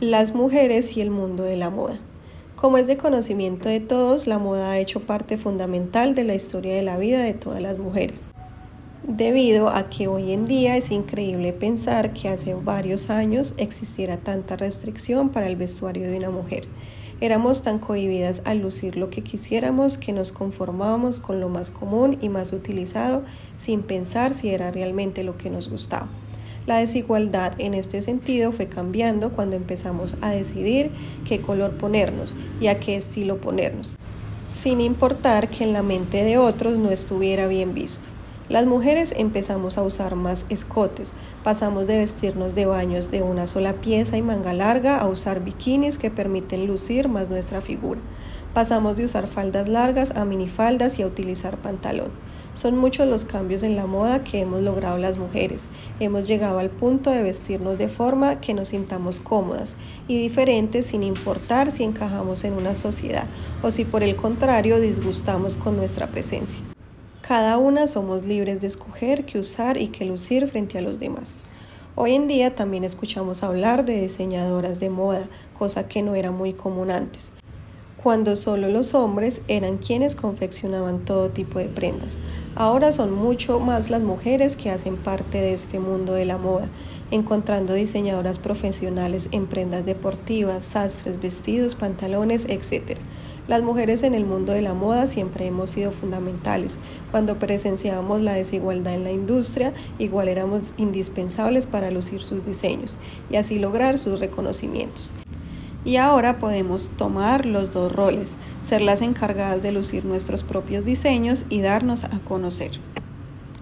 Las mujeres y el mundo de la moda. Como es de conocimiento de todos, la moda ha hecho parte fundamental de la historia de la vida de todas las mujeres. Debido a que hoy en día es increíble pensar que hace varios años existiera tanta restricción para el vestuario de una mujer. Éramos tan cohibidas al lucir lo que quisiéramos que nos conformábamos con lo más común y más utilizado sin pensar si era realmente lo que nos gustaba. La desigualdad en este sentido fue cambiando cuando empezamos a decidir qué color ponernos y a qué estilo ponernos, sin importar que en la mente de otros no estuviera bien visto. Las mujeres empezamos a usar más escotes, pasamos de vestirnos de baños de una sola pieza y manga larga a usar bikinis que permiten lucir más nuestra figura. Pasamos de usar faldas largas a minifaldas y a utilizar pantalón. Son muchos los cambios en la moda que hemos logrado las mujeres. Hemos llegado al punto de vestirnos de forma que nos sintamos cómodas y diferentes sin importar si encajamos en una sociedad o si por el contrario disgustamos con nuestra presencia. Cada una somos libres de escoger qué usar y qué lucir frente a los demás. Hoy en día también escuchamos hablar de diseñadoras de moda, cosa que no era muy común antes cuando solo los hombres eran quienes confeccionaban todo tipo de prendas. Ahora son mucho más las mujeres que hacen parte de este mundo de la moda, encontrando diseñadoras profesionales en prendas deportivas, sastres, vestidos, pantalones, etc. Las mujeres en el mundo de la moda siempre hemos sido fundamentales. Cuando presenciábamos la desigualdad en la industria, igual éramos indispensables para lucir sus diseños y así lograr sus reconocimientos. Y ahora podemos tomar los dos roles, ser las encargadas de lucir nuestros propios diseños y darnos a conocer.